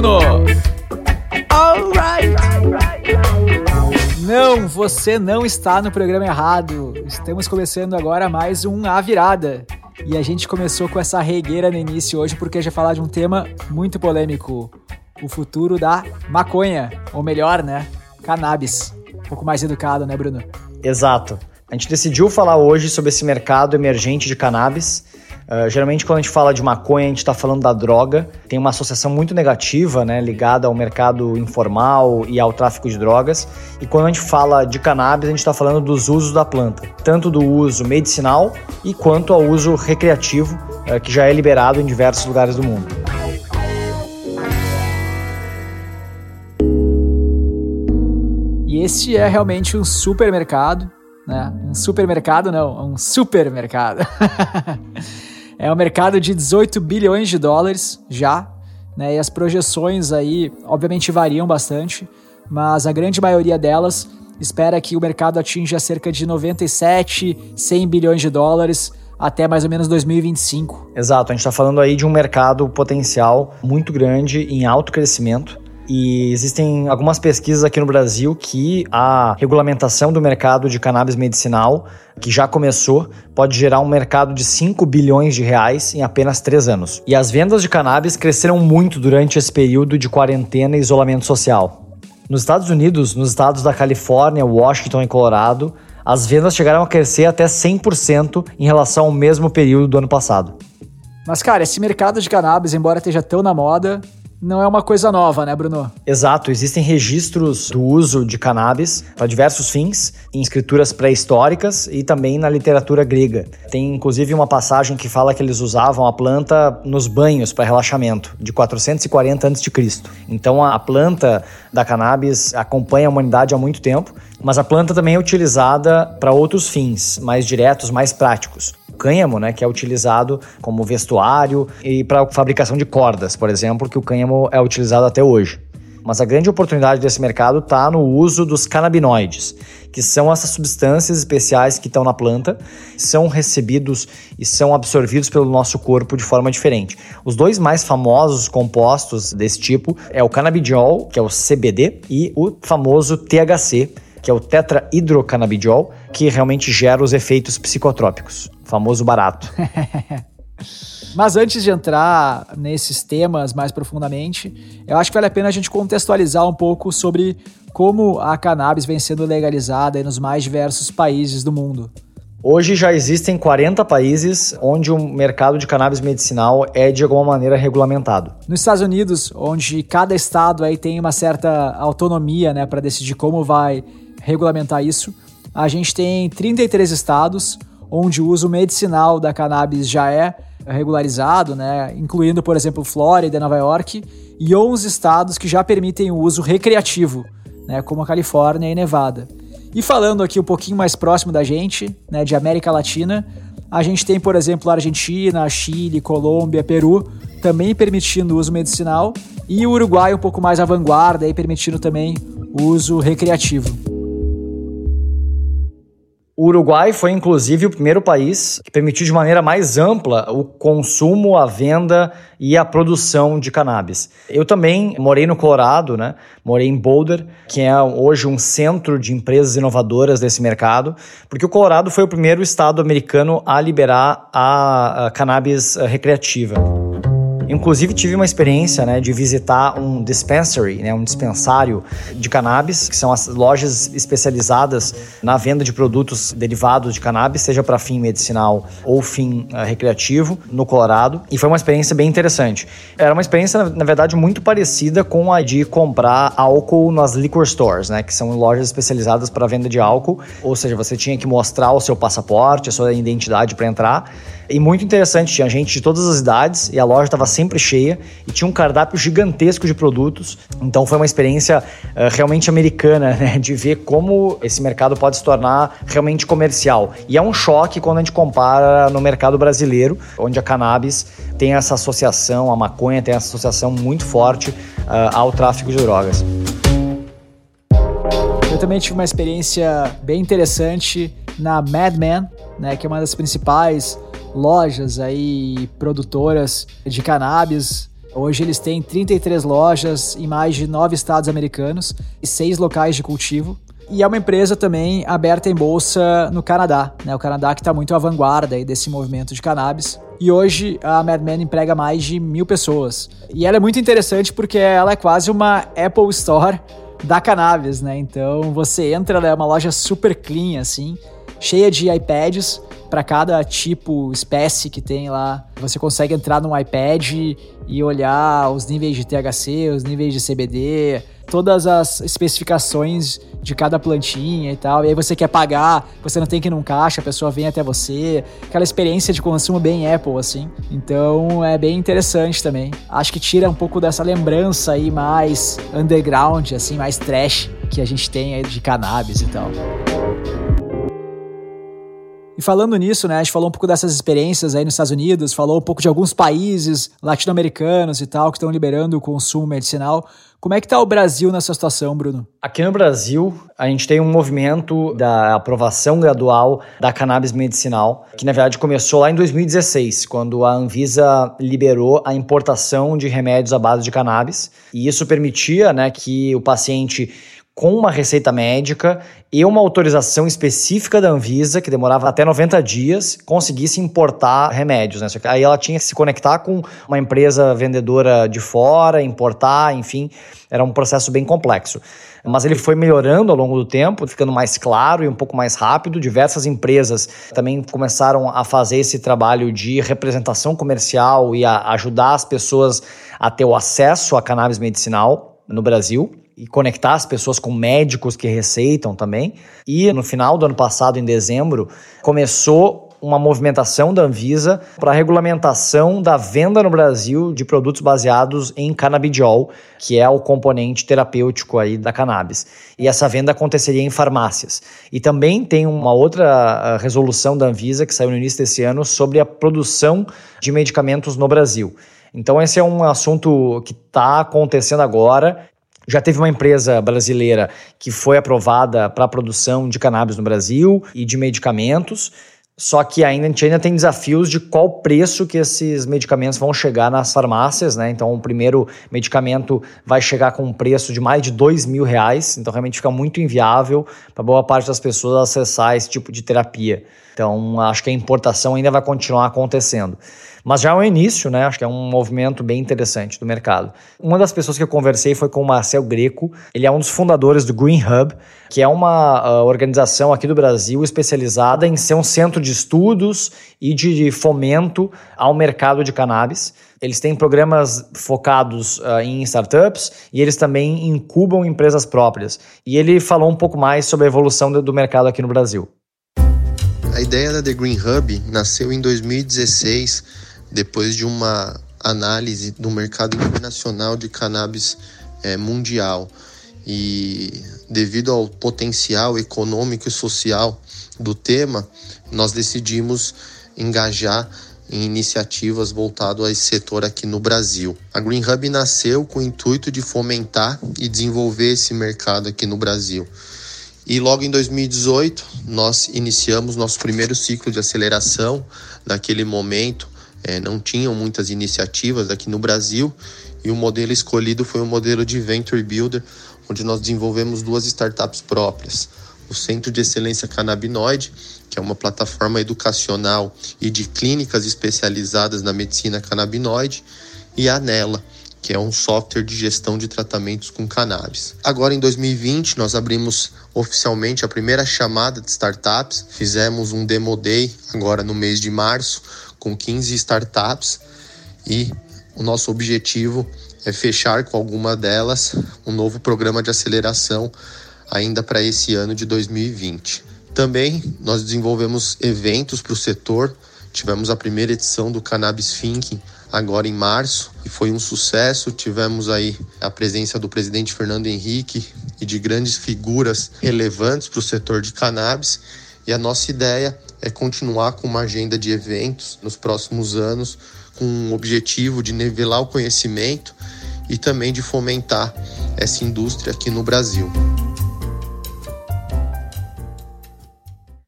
Bruno? Alright! Não, você não está no programa errado. Estamos começando agora mais um A Virada. E a gente começou com essa regueira no início hoje porque a gente vai falar de um tema muito polêmico: o futuro da maconha, ou melhor, né, cannabis. Um pouco mais educado, né, Bruno? Exato. A gente decidiu falar hoje sobre esse mercado emergente de cannabis. Uh, geralmente, quando a gente fala de maconha, a gente está falando da droga. Tem uma associação muito negativa, né, ligada ao mercado informal e ao tráfico de drogas. E quando a gente fala de cannabis, a gente está falando dos usos da planta, tanto do uso medicinal e quanto ao uso recreativo, uh, que já é liberado em diversos lugares do mundo. E esse é realmente um supermercado né? Um supermercado não, um supermercado. é um mercado de 18 bilhões de dólares já, né? E as projeções aí, obviamente, variam bastante, mas a grande maioria delas espera que o mercado atinja cerca de 97, 100 bilhões de dólares até mais ou menos 2025. Exato, a gente está falando aí de um mercado potencial muito grande em alto crescimento. E existem algumas pesquisas aqui no Brasil que a regulamentação do mercado de cannabis medicinal, que já começou, pode gerar um mercado de 5 bilhões de reais em apenas 3 anos. E as vendas de cannabis cresceram muito durante esse período de quarentena e isolamento social. Nos Estados Unidos, nos estados da Califórnia, Washington e Colorado, as vendas chegaram a crescer até 100% em relação ao mesmo período do ano passado. Mas, cara, esse mercado de cannabis, embora esteja tão na moda, não é uma coisa nova, né, Bruno? Exato, existem registros do uso de cannabis para diversos fins, em escrituras pré-históricas e também na literatura grega. Tem inclusive uma passagem que fala que eles usavam a planta nos banhos para relaxamento, de 440 a.C. Então a planta da cannabis acompanha a humanidade há muito tempo, mas a planta também é utilizada para outros fins, mais diretos, mais práticos cânhamo, né, que é utilizado como vestuário e para fabricação de cordas, por exemplo, que o cânhamo é utilizado até hoje. Mas a grande oportunidade desse mercado está no uso dos canabinoides, que são essas substâncias especiais que estão na planta, são recebidos e são absorvidos pelo nosso corpo de forma diferente. Os dois mais famosos compostos desse tipo é o canabidiol, que é o CBD, e o famoso THC, que é o tetrahidrocannabidiol, que realmente gera os efeitos psicotrópicos, famoso barato. Mas antes de entrar nesses temas mais profundamente, eu acho que vale a pena a gente contextualizar um pouco sobre como a cannabis vem sendo legalizada nos mais diversos países do mundo. Hoje já existem 40 países onde o mercado de cannabis medicinal é de alguma maneira regulamentado. Nos Estados Unidos, onde cada estado aí tem uma certa autonomia, né, para decidir como vai regulamentar isso, a gente tem 33 estados onde o uso medicinal da cannabis já é regularizado, né, incluindo, por exemplo, Flórida e Nova York, e 11 estados que já permitem o uso recreativo, né, como a Califórnia e Nevada. E falando aqui um pouquinho mais próximo da gente, né, de América Latina, a gente tem, por exemplo, a Argentina, Chile, Colômbia, Peru, também permitindo o uso medicinal, e o Uruguai um pouco mais à vanguarda, aí permitindo também o uso recreativo. O Uruguai foi, inclusive, o primeiro país que permitiu de maneira mais ampla o consumo, a venda e a produção de cannabis. Eu também morei no Colorado, né? Morei em Boulder, que é hoje um centro de empresas inovadoras desse mercado, porque o Colorado foi o primeiro estado americano a liberar a, a cannabis recreativa. Inclusive tive uma experiência, né, de visitar um dispensary, né, um dispensário de cannabis, que são as lojas especializadas na venda de produtos derivados de cannabis, seja para fim medicinal ou fim uh, recreativo, no Colorado. E foi uma experiência bem interessante. Era uma experiência, na verdade, muito parecida com a de comprar álcool nas liquor stores, né, que são lojas especializadas para venda de álcool. Ou seja, você tinha que mostrar o seu passaporte, a sua identidade para entrar. E muito interessante, tinha gente de todas as idades e a loja estava sempre cheia e tinha um cardápio gigantesco de produtos. Então foi uma experiência uh, realmente americana, né, de ver como esse mercado pode se tornar realmente comercial. E é um choque quando a gente compara no mercado brasileiro, onde a cannabis tem essa associação, a maconha tem essa associação muito forte uh, ao tráfico de drogas. Eu também tive uma experiência bem interessante na Mad Men, né, que é uma das principais lojas aí produtoras de cannabis, Hoje eles têm 33 lojas em mais de nove estados americanos e seis locais de cultivo. E é uma empresa também aberta em bolsa no Canadá, né? O Canadá que está muito à vanguarda aí desse movimento de cannabis. E hoje a Madman emprega mais de mil pessoas. E ela é muito interessante porque ela é quase uma Apple Store da cannabis, né? Então você entra, ela é uma loja super clean, assim, cheia de iPads para cada tipo, espécie que tem lá. Você consegue entrar no iPad e olhar os níveis de THC, os níveis de CBD, todas as especificações de cada plantinha e tal. E aí você quer pagar, você não tem que ir num caixa, a pessoa vem até você. Aquela experiência de consumo bem Apple, assim. Então é bem interessante também. Acho que tira um pouco dessa lembrança aí mais underground, assim, mais trash que a gente tem aí de cannabis e tal. E falando nisso, né, a gente falou um pouco dessas experiências aí nos Estados Unidos, falou um pouco de alguns países latino-americanos e tal que estão liberando o consumo medicinal. Como é que está o Brasil nessa situação, Bruno? Aqui no Brasil, a gente tem um movimento da aprovação gradual da cannabis medicinal, que na verdade começou lá em 2016, quando a Anvisa liberou a importação de remédios à base de cannabis. E isso permitia né, que o paciente com uma receita médica e uma autorização específica da Anvisa, que demorava até 90 dias, conseguisse importar remédios. Né? Aí ela tinha que se conectar com uma empresa vendedora de fora, importar, enfim, era um processo bem complexo. Mas ele foi melhorando ao longo do tempo, ficando mais claro e um pouco mais rápido. Diversas empresas também começaram a fazer esse trabalho de representação comercial e a ajudar as pessoas a ter o acesso à cannabis medicinal no Brasil e conectar as pessoas com médicos que receitam também. E no final do ano passado, em dezembro, começou uma movimentação da Anvisa para a regulamentação da venda no Brasil de produtos baseados em canabidiol, que é o componente terapêutico aí da cannabis. E essa venda aconteceria em farmácias. E também tem uma outra ah, resolução da Anvisa que saiu no início desse ano sobre a produção de medicamentos no Brasil. Então, esse é um assunto que está acontecendo agora já teve uma empresa brasileira que foi aprovada para a produção de cannabis no Brasil e de medicamentos. Só que ainda, a gente ainda tem desafios de qual preço que esses medicamentos vão chegar nas farmácias, né? Então, o primeiro medicamento vai chegar com um preço de mais de dois mil reais. Então, realmente fica muito inviável para boa parte das pessoas acessar esse tipo de terapia. Então, acho que a importação ainda vai continuar acontecendo. Mas já é um início, né? Acho que é um movimento bem interessante do mercado. Uma das pessoas que eu conversei foi com o Marcel Greco. Ele é um dos fundadores do Green Hub, que é uma uh, organização aqui do Brasil especializada em ser um centro de estudos e de fomento ao mercado de cannabis. Eles têm programas focados uh, em startups e eles também incubam empresas próprias. E ele falou um pouco mais sobre a evolução do mercado aqui no Brasil. A ideia da The Green Hub nasceu em 2016 depois de uma análise do mercado internacional de cannabis é, mundial e devido ao potencial econômico e social do tema, nós decidimos engajar em iniciativas voltado a esse setor aqui no Brasil. A Green Hub nasceu com o intuito de fomentar e desenvolver esse mercado aqui no Brasil. E logo em 2018, nós iniciamos nosso primeiro ciclo de aceleração. Naquele momento, é, não tinham muitas iniciativas aqui no Brasil e o modelo escolhido foi o modelo de Venture Builder, onde nós desenvolvemos duas startups próprias. O Centro de Excelência Canabinoide, que é uma plataforma educacional e de clínicas especializadas na medicina canabinoide, e a Anela, que é um software de gestão de tratamentos com cannabis. Agora em 2020 nós abrimos oficialmente a primeira chamada de startups, fizemos um demo day agora no mês de março com 15 startups e o nosso objetivo é fechar com alguma delas um novo programa de aceleração ainda para esse ano de 2020. Também nós desenvolvemos eventos para o setor. Tivemos a primeira edição do Cannabis Thinking agora em março e foi um sucesso. Tivemos aí a presença do presidente Fernando Henrique e de grandes figuras relevantes para o setor de cannabis. E a nossa ideia é continuar com uma agenda de eventos nos próximos anos, com o objetivo de nivelar o conhecimento e também de fomentar essa indústria aqui no Brasil.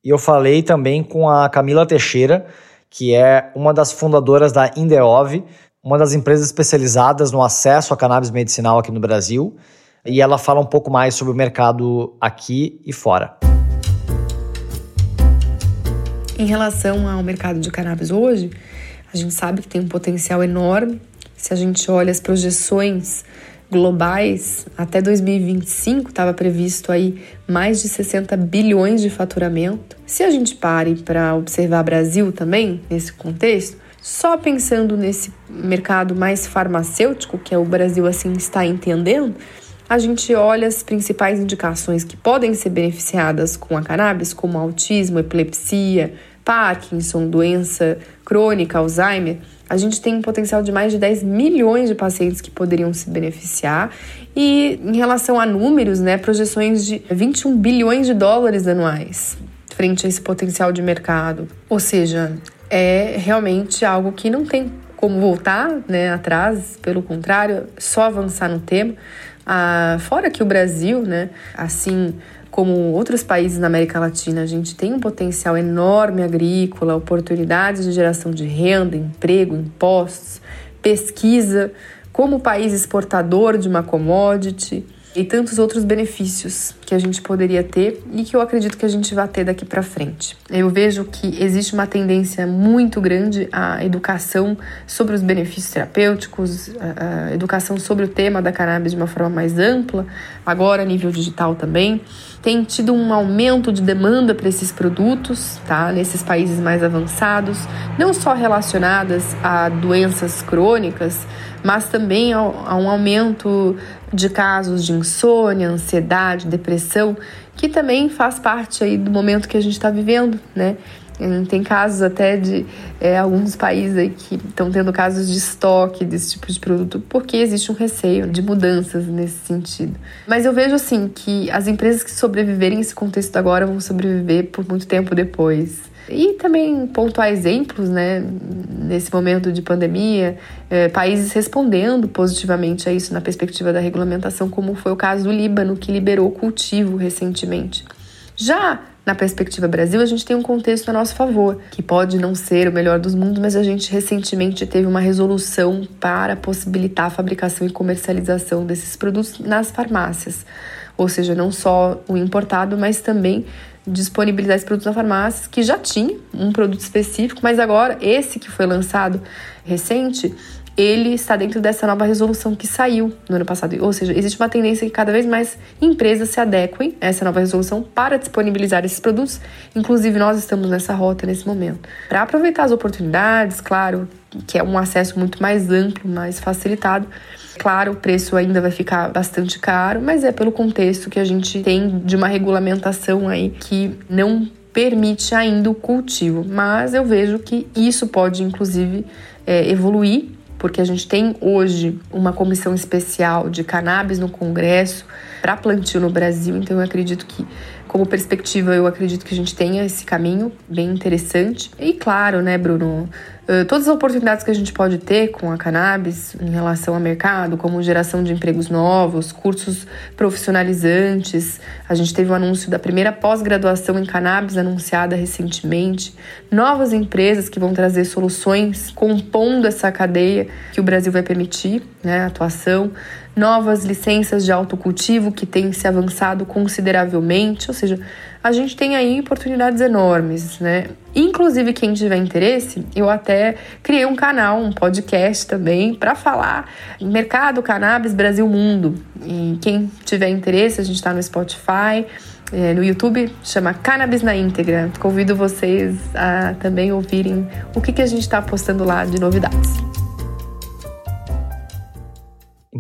E eu falei também com a Camila Teixeira, que é uma das fundadoras da Indeov, uma das empresas especializadas no acesso a cannabis medicinal aqui no Brasil, e ela fala um pouco mais sobre o mercado aqui e fora. Em relação ao mercado de cannabis hoje, a gente sabe que tem um potencial enorme. Se a gente olha as projeções globais, até 2025 estava previsto aí mais de 60 bilhões de faturamento. Se a gente pare para observar Brasil também nesse contexto, só pensando nesse mercado mais farmacêutico, que é o Brasil assim está entendendo, a gente olha as principais indicações que podem ser beneficiadas com a cannabis, como autismo, epilepsia, Parkinson, doença crônica, Alzheimer. A gente tem um potencial de mais de 10 milhões de pacientes que poderiam se beneficiar. E em relação a números, né, projeções de 21 bilhões de dólares anuais frente a esse potencial de mercado. Ou seja, é realmente algo que não tem como voltar né, atrás, pelo contrário, só avançar no tema. Ah, fora que o Brasil, né, assim como outros países na América Latina, a gente tem um potencial enorme agrícola, oportunidades de geração de renda, emprego, impostos, pesquisa, como país exportador de uma commodity e tantos outros benefícios que a gente poderia ter e que eu acredito que a gente vai ter daqui para frente. Eu vejo que existe uma tendência muito grande à educação sobre os benefícios terapêuticos, a educação sobre o tema da cannabis de uma forma mais ampla, agora a nível digital também. Tem tido um aumento de demanda para esses produtos, tá? Nesses países mais avançados, não só relacionadas a doenças crônicas, mas também a um aumento de casos de insônia, ansiedade, depressão, que também faz parte aí do momento que a gente está vivendo, né? Tem casos até de é, alguns países aí que estão tendo casos de estoque desse tipo de produto, porque existe um receio de mudanças nesse sentido. Mas eu vejo assim que as empresas que sobreviverem nesse contexto agora vão sobreviver por muito tempo depois. E também pontuar exemplos, né, nesse momento de pandemia, é, países respondendo positivamente a isso na perspectiva da regulamentação, como foi o caso do Líbano, que liberou o cultivo recentemente. Já na perspectiva Brasil, a gente tem um contexto a nosso favor, que pode não ser o melhor dos mundos, mas a gente recentemente teve uma resolução para possibilitar a fabricação e comercialização desses produtos nas farmácias. Ou seja, não só o importado, mas também disponibilizar esses produtos na farmácia, que já tinha um produto específico, mas agora esse que foi lançado recente, ele está dentro dessa nova resolução que saiu no ano passado. Ou seja, existe uma tendência que cada vez mais empresas se adequem a essa nova resolução para disponibilizar esses produtos. Inclusive, nós estamos nessa rota nesse momento. Para aproveitar as oportunidades, claro, que é um acesso muito mais amplo, mais facilitado, Claro, o preço ainda vai ficar bastante caro, mas é pelo contexto que a gente tem de uma regulamentação aí que não permite ainda o cultivo. Mas eu vejo que isso pode, inclusive, é, evoluir, porque a gente tem hoje uma comissão especial de cannabis no Congresso para plantio no Brasil, então eu acredito que como perspectiva, eu acredito que a gente tenha esse caminho bem interessante. E claro, né, Bruno, todas as oportunidades que a gente pode ter com a cannabis em relação ao mercado, como geração de empregos novos, cursos profissionalizantes. A gente teve o um anúncio da primeira pós-graduação em cannabis anunciada recentemente. Novas empresas que vão trazer soluções compondo essa cadeia que o Brasil vai permitir, né, atuação novas licenças de autocultivo que têm se avançado consideravelmente, ou seja, a gente tem aí oportunidades enormes, né? Inclusive, quem tiver interesse, eu até criei um canal, um podcast também, para falar mercado cannabis Brasil Mundo. E quem tiver interesse, a gente está no Spotify, é, no YouTube, chama Cannabis na Íntegra. Convido vocês a também ouvirem o que, que a gente está postando lá de novidades.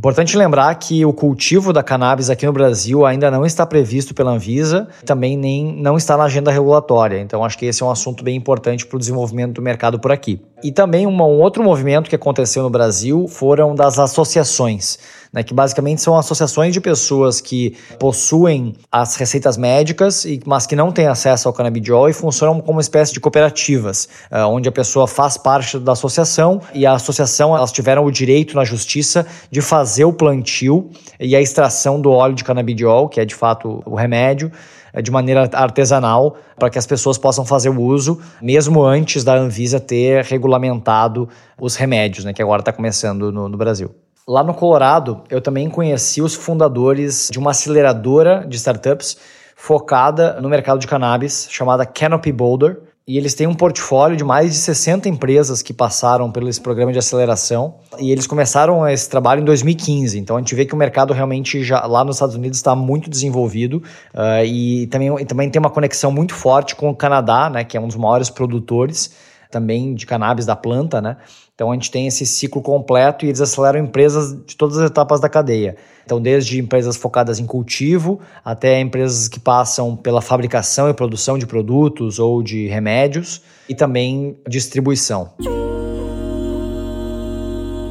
Importante lembrar que o cultivo da cannabis aqui no Brasil ainda não está previsto pela Anvisa, também nem não está na agenda regulatória. Então acho que esse é um assunto bem importante para o desenvolvimento do mercado por aqui. E também um outro movimento que aconteceu no Brasil foram das associações. né, que basicamente são associações de pessoas que possuem as receitas médicas, mas que não têm acesso ao canabidiol e funcionam como uma espécie de cooperativas, uh, onde a pessoa faz parte da associação e a associação elas tiveram o direito na justiça de fazer o plantio e a extração do óleo de canabidiol, que é de fato o remédio, eh, de maneira artesanal para que as pessoas possam fazer o uso, mesmo antes da Anvisa ter regulamentado os remédios, né, que agora está começando no, no Brasil. Lá no Colorado, eu também conheci os fundadores de uma aceleradora de startups focada no mercado de cannabis, chamada Canopy Boulder. E eles têm um portfólio de mais de 60 empresas que passaram pelo esse programa de aceleração. E eles começaram esse trabalho em 2015. Então a gente vê que o mercado realmente já lá nos Estados Unidos está muito desenvolvido uh, e também, e também tem uma conexão muito forte com o Canadá, né, que é um dos maiores produtores também de cannabis da planta, né? Então a gente tem esse ciclo completo e eles aceleram empresas de todas as etapas da cadeia. Então, desde empresas focadas em cultivo até empresas que passam pela fabricação e produção de produtos ou de remédios e também distribuição.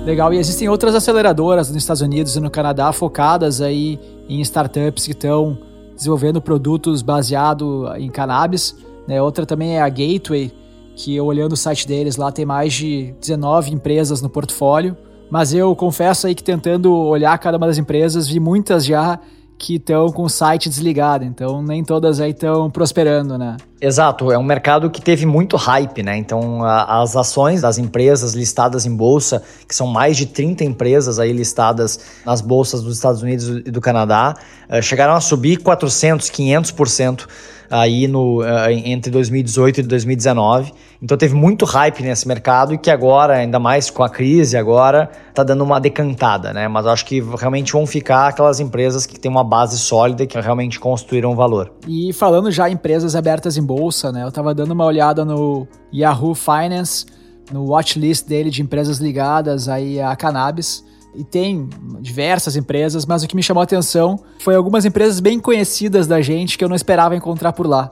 Legal, e existem outras aceleradoras nos Estados Unidos e no Canadá focadas aí em startups que estão desenvolvendo produtos baseados em cannabis. Né? Outra também é a Gateway, que eu olhando o site deles lá tem mais de 19 empresas no portfólio. Mas eu confesso aí que tentando olhar cada uma das empresas, vi muitas já que estão com o site desligado, então nem todas aí estão prosperando, né? Exato, é um mercado que teve muito hype, né? Então, a, as ações das empresas listadas em bolsa, que são mais de 30 empresas aí listadas nas bolsas dos Estados Unidos e do Canadá, uh, chegaram a subir 400, 500% aí no, uh, entre 2018 e 2019. Então teve muito hype nesse mercado e que agora, ainda mais com a crise agora, tá dando uma decantada, né? Mas acho que realmente vão ficar aquelas empresas que têm uma base sólida que realmente construíram valor. E falando já em empresas abertas em bolsa, né? Eu tava dando uma olhada no Yahoo Finance, no watchlist dele de empresas ligadas aí a cannabis e tem diversas empresas, mas o que me chamou a atenção foi algumas empresas bem conhecidas da gente que eu não esperava encontrar por lá.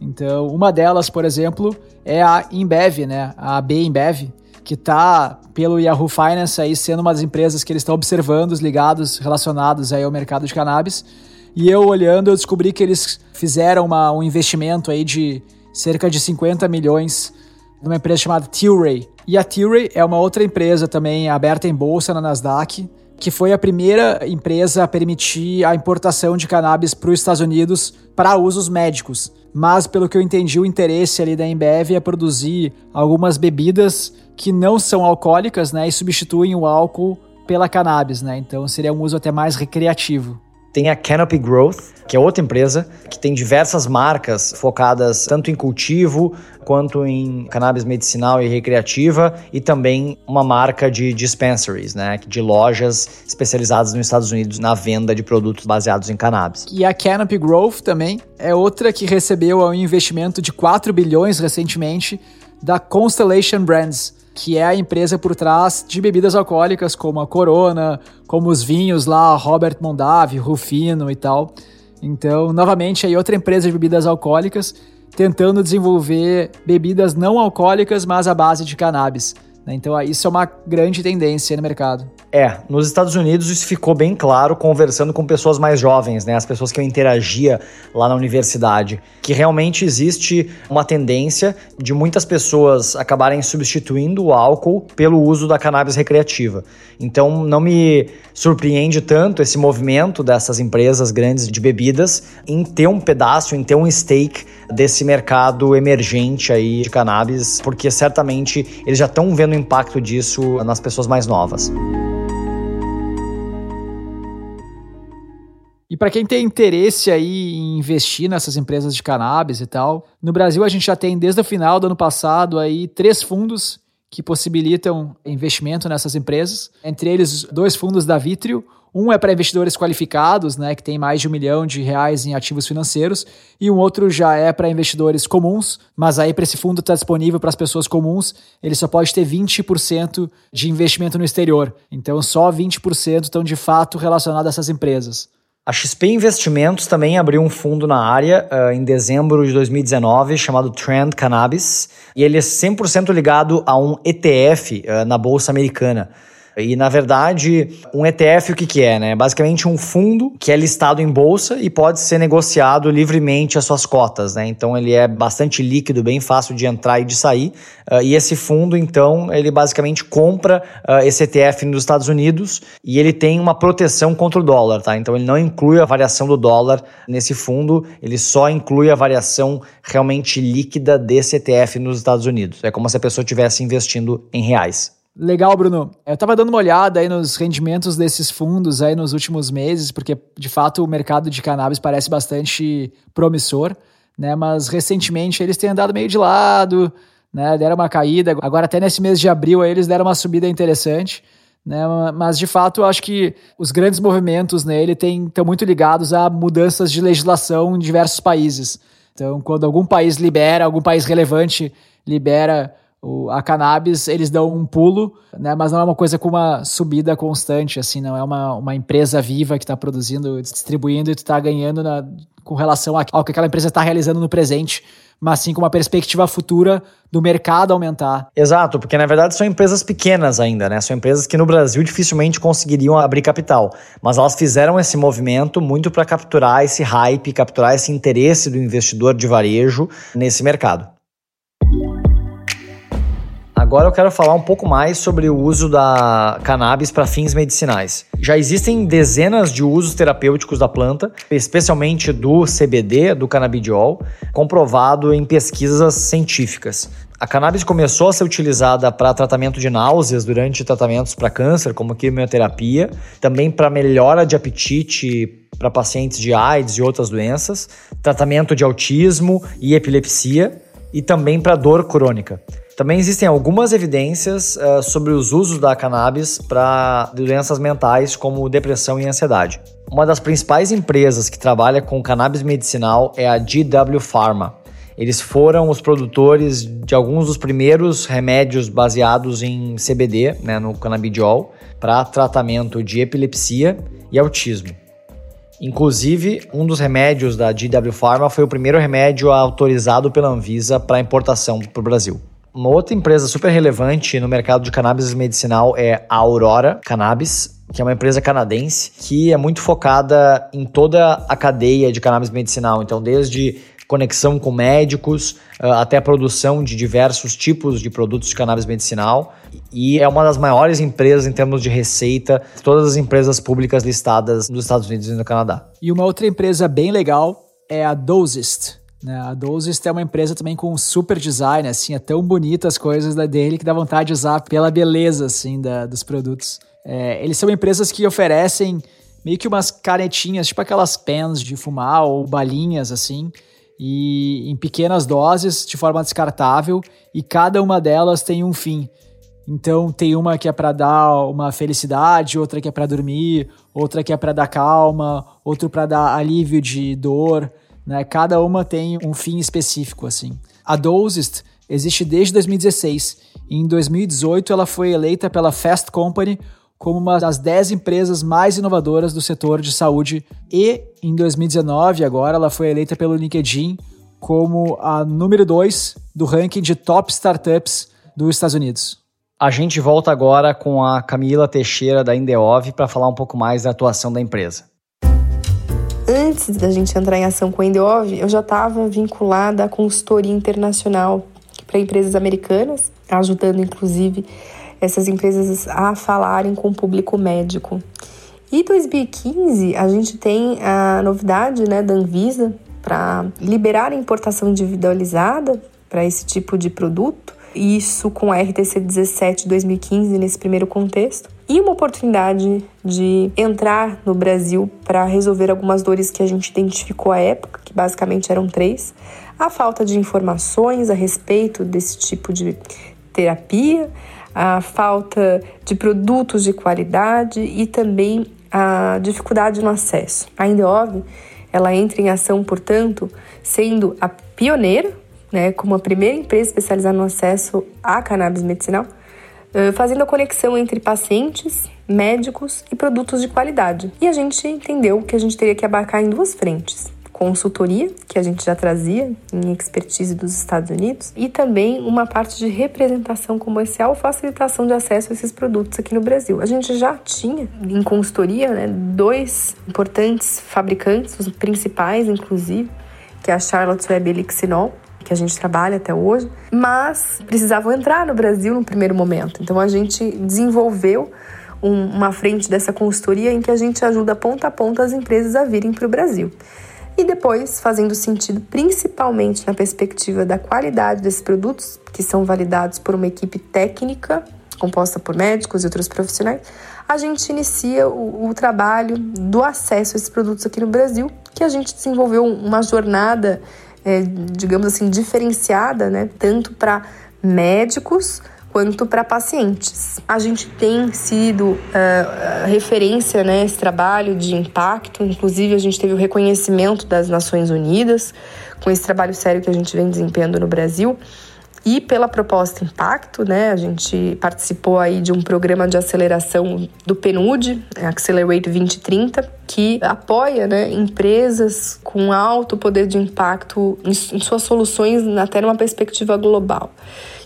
Então, uma delas, por exemplo, é a Embev, né? A AB Embev, que está pelo Yahoo Finance aí sendo uma das empresas que eles estão observando, os ligados, relacionados aí ao mercado de cannabis. E eu olhando, eu descobri que eles fizeram uma, um investimento aí de cerca de 50 milhões numa empresa chamada Tilray. E a Tilray é uma outra empresa também aberta em bolsa na Nasdaq, que foi a primeira empresa a permitir a importação de cannabis para os Estados Unidos para usos médicos. Mas, pelo que eu entendi, o interesse ali da Embev é produzir algumas bebidas que não são alcoólicas, né, e substituem o álcool pela cannabis, né? Então seria um uso até mais recreativo. Tem a Canopy Growth, que é outra empresa que tem diversas marcas focadas tanto em cultivo quanto em cannabis medicinal e recreativa e também uma marca de dispensaries, né, de lojas especializadas nos Estados Unidos na venda de produtos baseados em cannabis. E a Canopy Growth também é outra que recebeu um investimento de 4 bilhões recentemente da Constellation Brands que é a empresa por trás de bebidas alcoólicas como a Corona, como os vinhos lá, Robert Mondavi, Rufino e tal. Então, novamente, aí outra empresa de bebidas alcoólicas tentando desenvolver bebidas não alcoólicas, mas à base de cannabis. Né? Então, isso é uma grande tendência no mercado. É, nos Estados Unidos isso ficou bem claro conversando com pessoas mais jovens, né, as pessoas que eu interagia lá na universidade, que realmente existe uma tendência de muitas pessoas acabarem substituindo o álcool pelo uso da cannabis recreativa. Então não me surpreende tanto esse movimento dessas empresas grandes de bebidas em ter um pedaço, em ter um stake desse mercado emergente aí de cannabis, porque certamente eles já estão vendo o impacto disso nas pessoas mais novas. E para quem tem interesse aí em investir nessas empresas de cannabis e tal, no Brasil a gente já tem desde o final do ano passado aí três fundos que possibilitam investimento nessas empresas. Entre eles, dois fundos da Vitrio. Um é para investidores qualificados, né, que tem mais de um milhão de reais em ativos financeiros, e um outro já é para investidores comuns, mas aí para esse fundo estar tá disponível para as pessoas comuns, ele só pode ter 20% de investimento no exterior. Então só 20% estão de fato relacionados a essas empresas. A XP Investimentos também abriu um fundo na área uh, em dezembro de 2019 chamado Trend Cannabis e ele é 100% ligado a um ETF uh, na bolsa americana. E, na verdade, um ETF o que, que é? Né? Basicamente um fundo que é listado em bolsa e pode ser negociado livremente as suas cotas. Né? Então, ele é bastante líquido, bem fácil de entrar e de sair. Uh, e esse fundo, então, ele basicamente compra uh, esse ETF nos Estados Unidos e ele tem uma proteção contra o dólar. Tá? Então, ele não inclui a variação do dólar nesse fundo, ele só inclui a variação realmente líquida desse ETF nos Estados Unidos. É como se a pessoa estivesse investindo em reais. Legal, Bruno. Eu estava dando uma olhada aí nos rendimentos desses fundos aí nos últimos meses, porque de fato o mercado de cannabis parece bastante promissor, né? Mas recentemente eles têm andado meio de lado, né? Deram uma caída. Agora até nesse mês de abril aí eles deram uma subida interessante. Né, mas de fato eu acho que os grandes movimentos nele estão muito ligados a mudanças de legislação em diversos países. Então, quando algum país libera, algum país relevante libera o, a cannabis, eles dão um pulo, né? Mas não é uma coisa com uma subida constante, assim, não é uma, uma empresa viva que está produzindo, distribuindo e tu está ganhando na, com relação ao que aquela empresa está realizando no presente, mas sim com uma perspectiva futura do mercado aumentar. Exato, porque na verdade são empresas pequenas ainda, né? São empresas que no Brasil dificilmente conseguiriam abrir capital, mas elas fizeram esse movimento muito para capturar esse hype, capturar esse interesse do investidor de varejo nesse mercado. Agora eu quero falar um pouco mais sobre o uso da cannabis para fins medicinais. Já existem dezenas de usos terapêuticos da planta, especialmente do CBD, do canabidiol, comprovado em pesquisas científicas. A cannabis começou a ser utilizada para tratamento de náuseas durante tratamentos para câncer, como quimioterapia, também para melhora de apetite para pacientes de AIDS e outras doenças, tratamento de autismo e epilepsia e também para dor crônica. Também existem algumas evidências uh, sobre os usos da cannabis para doenças mentais como depressão e ansiedade. Uma das principais empresas que trabalha com cannabis medicinal é a GW Pharma. Eles foram os produtores de alguns dos primeiros remédios baseados em CBD, né, no canabidiol, para tratamento de epilepsia e autismo. Inclusive, um dos remédios da GW Pharma foi o primeiro remédio autorizado pela Anvisa para importação para o Brasil. Uma outra empresa super relevante no mercado de cannabis medicinal é a Aurora Cannabis, que é uma empresa canadense que é muito focada em toda a cadeia de cannabis medicinal. Então, desde conexão com médicos, ah, até a produção de diversos tipos de produtos de cannabis medicinal. E é uma das maiores empresas em termos de receita, todas as empresas públicas listadas nos Estados Unidos e no Canadá. E uma outra empresa bem legal é a Dosist. Né? A Dosist é uma empresa também com super design, assim, é tão bonita as coisas da dele que dá vontade de usar pela beleza, assim, da, dos produtos. É, eles são empresas que oferecem meio que umas canetinhas, tipo aquelas pens de fumar ou balinhas, assim, e em pequenas doses, de forma descartável, e cada uma delas tem um fim. Então tem uma que é para dar uma felicidade, outra que é para dormir, outra que é para dar calma, outra para dar alívio de dor. Né? Cada uma tem um fim específico, assim. A Dosist existe desde 2016 e em 2018 ela foi eleita pela Fast Company como uma das 10 empresas mais inovadoras do setor de saúde e em 2019 agora ela foi eleita pelo LinkedIn como a número 2 do ranking de top startups dos Estados Unidos. A gente volta agora com a Camila Teixeira da Indeov para falar um pouco mais da atuação da empresa antes da gente entrar em ação com a Endeov, eu já estava vinculada à consultoria internacional para empresas americanas, ajudando inclusive essas empresas a falarem com o público médico. E 2015 a gente tem a novidade né, da Anvisa para liberar a importação individualizada para esse tipo de produto, isso com a RTC 17 2015 nesse primeiro contexto. E uma oportunidade de entrar no Brasil para resolver algumas dores que a gente identificou à época, que basicamente eram três: a falta de informações a respeito desse tipo de terapia, a falta de produtos de qualidade e também a dificuldade no acesso. A Indeov, ela entra em ação, portanto, sendo a pioneira, né, como a primeira empresa especializada no acesso à cannabis medicinal, fazendo a conexão entre pacientes, médicos e produtos de qualidade. E a gente entendeu que a gente teria que abarcar em duas frentes. Consultoria, que a gente já trazia em expertise dos Estados Unidos, e também uma parte de representação comercial, facilitação de acesso a esses produtos aqui no Brasil. A gente já tinha em consultoria né, dois importantes fabricantes, os principais, inclusive, que é a Charlotte's Web Elixinol, que a gente trabalha até hoje, mas precisavam entrar no Brasil no primeiro momento. Então a gente desenvolveu um, uma frente dessa consultoria em que a gente ajuda ponta a ponta as empresas a virem para o Brasil. E depois, fazendo sentido principalmente na perspectiva da qualidade desses produtos, que são validados por uma equipe técnica, composta por médicos e outros profissionais, a gente inicia o, o trabalho do acesso a esses produtos aqui no Brasil, que a gente desenvolveu uma jornada, é, digamos assim, diferenciada, né, tanto para médicos quanto para pacientes. A gente tem sido uh, referência nesse né, trabalho de impacto, inclusive a gente teve o reconhecimento das Nações Unidas com esse trabalho sério que a gente vem desempenhando no Brasil. E pela proposta Impacto, né, a gente participou aí de um programa de aceleração do PNUD, Accelerate 2030, que apoia né, empresas com alto poder de impacto em suas soluções até numa perspectiva global.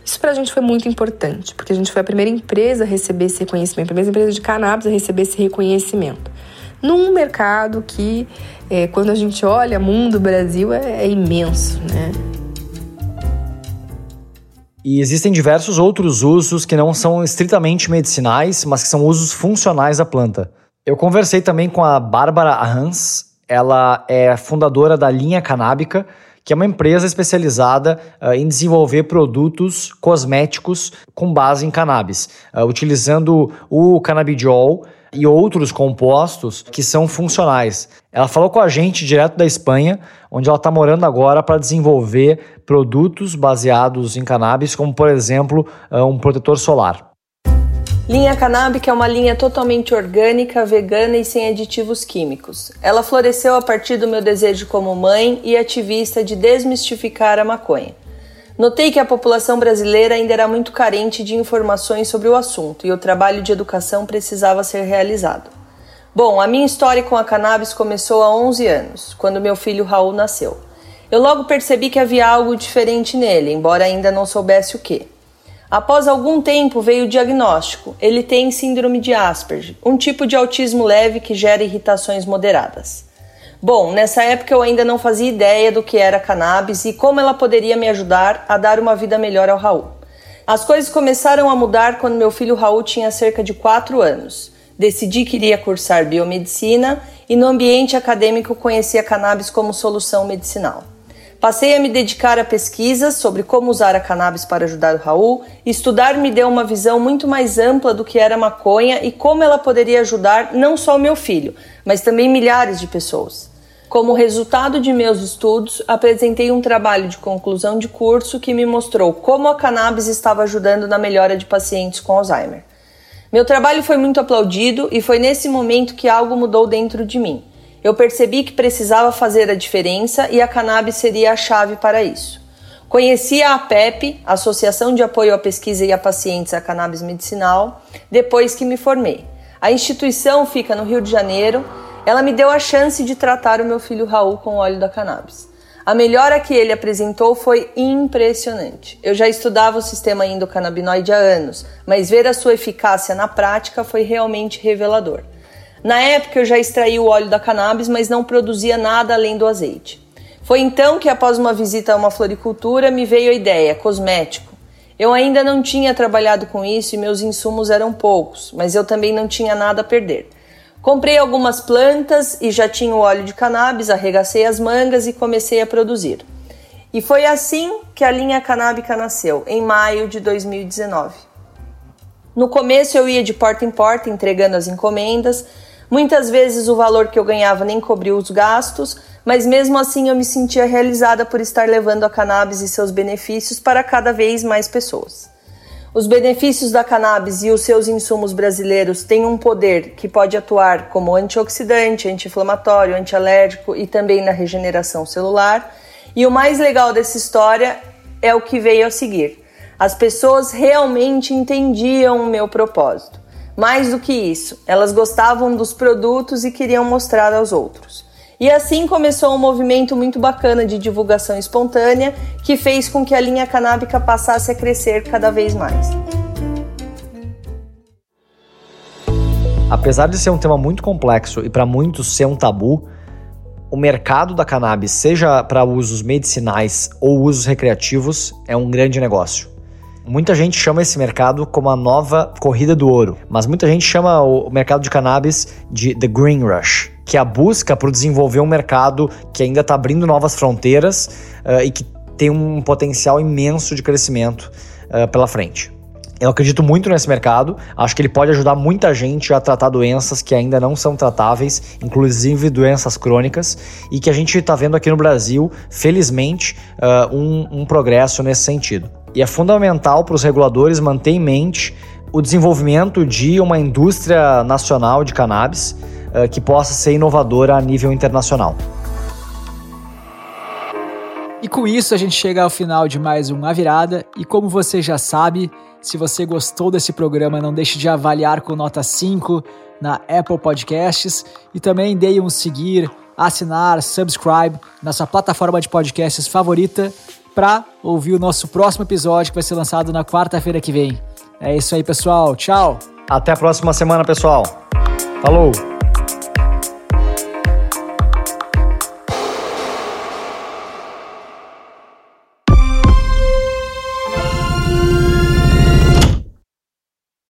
Isso para a gente foi muito importante, porque a gente foi a primeira empresa a receber esse reconhecimento, a primeira empresa de cannabis a receber esse reconhecimento. Num mercado que, é, quando a gente olha mundo Brasil, é, é imenso, né? E existem diversos outros usos que não são estritamente medicinais, mas que são usos funcionais da planta. Eu conversei também com a Bárbara Hans, ela é fundadora da linha canábica, que é uma empresa especializada uh, em desenvolver produtos cosméticos com base em cannabis, uh, utilizando o canabidiol e outros compostos que são funcionais. Ela falou com a gente direto da Espanha, onde ela está morando agora para desenvolver produtos baseados em cannabis, como por exemplo uh, um protetor solar. Linha Canábica é uma linha totalmente orgânica, vegana e sem aditivos químicos. Ela floresceu a partir do meu desejo como mãe e ativista de desmistificar a maconha. Notei que a população brasileira ainda era muito carente de informações sobre o assunto e o trabalho de educação precisava ser realizado. Bom, a minha história com a cannabis começou há 11 anos, quando meu filho Raul nasceu. Eu logo percebi que havia algo diferente nele, embora ainda não soubesse o que. Após algum tempo veio o diagnóstico. Ele tem síndrome de Asperger, um tipo de autismo leve que gera irritações moderadas. Bom, nessa época eu ainda não fazia ideia do que era cannabis e como ela poderia me ajudar a dar uma vida melhor ao Raul. As coisas começaram a mudar quando meu filho Raul tinha cerca de 4 anos. Decidi que iria cursar biomedicina e no ambiente acadêmico conhecia cannabis como solução medicinal. Passei a me dedicar a pesquisas sobre como usar a cannabis para ajudar o Raul. Estudar me deu uma visão muito mais ampla do que era maconha e como ela poderia ajudar não só o meu filho, mas também milhares de pessoas. Como resultado de meus estudos, apresentei um trabalho de conclusão de curso que me mostrou como a cannabis estava ajudando na melhora de pacientes com Alzheimer. Meu trabalho foi muito aplaudido e foi nesse momento que algo mudou dentro de mim eu percebi que precisava fazer a diferença e a cannabis seria a chave para isso. Conheci a APEP, Associação de Apoio à Pesquisa e a Pacientes a Cannabis Medicinal, depois que me formei. A instituição fica no Rio de Janeiro. Ela me deu a chance de tratar o meu filho Raul com óleo da cannabis. A melhora que ele apresentou foi impressionante. Eu já estudava o sistema endocannabinoide há anos, mas ver a sua eficácia na prática foi realmente revelador. Na época eu já extraí o óleo da cannabis, mas não produzia nada além do azeite. Foi então que, após uma visita a uma floricultura, me veio a ideia: cosmético. Eu ainda não tinha trabalhado com isso e meus insumos eram poucos, mas eu também não tinha nada a perder. Comprei algumas plantas e já tinha o óleo de cannabis, arregacei as mangas e comecei a produzir. E foi assim que a linha canábica nasceu, em maio de 2019. No começo eu ia de porta em porta entregando as encomendas, Muitas vezes o valor que eu ganhava nem cobria os gastos, mas mesmo assim eu me sentia realizada por estar levando a cannabis e seus benefícios para cada vez mais pessoas. Os benefícios da cannabis e os seus insumos brasileiros têm um poder que pode atuar como antioxidante, anti-inflamatório, antialérgico e também na regeneração celular. E o mais legal dessa história é o que veio a seguir. As pessoas realmente entendiam o meu propósito. Mais do que isso, elas gostavam dos produtos e queriam mostrar aos outros. E assim começou um movimento muito bacana de divulgação espontânea que fez com que a linha canábica passasse a crescer cada vez mais. Apesar de ser um tema muito complexo e para muitos ser um tabu, o mercado da cannabis, seja para usos medicinais ou usos recreativos, é um grande negócio. Muita gente chama esse mercado como a nova corrida do ouro, mas muita gente chama o mercado de cannabis de The Green Rush que é a busca por desenvolver um mercado que ainda está abrindo novas fronteiras uh, e que tem um potencial imenso de crescimento uh, pela frente. Eu acredito muito nesse mercado, acho que ele pode ajudar muita gente a tratar doenças que ainda não são tratáveis, inclusive doenças crônicas, e que a gente está vendo aqui no Brasil, felizmente, uh, um, um progresso nesse sentido. E é fundamental para os reguladores manter em mente o desenvolvimento de uma indústria nacional de cannabis uh, que possa ser inovadora a nível internacional. E com isso a gente chega ao final de mais um A Virada. E como você já sabe, se você gostou desse programa, não deixe de avaliar com nota 5 na Apple Podcasts e também dê um seguir, assinar, subscribe na sua plataforma de podcasts favorita para ouvir o nosso próximo episódio que vai ser lançado na quarta-feira que vem. É isso aí, pessoal. Tchau. Até a próxima semana, pessoal. Falou!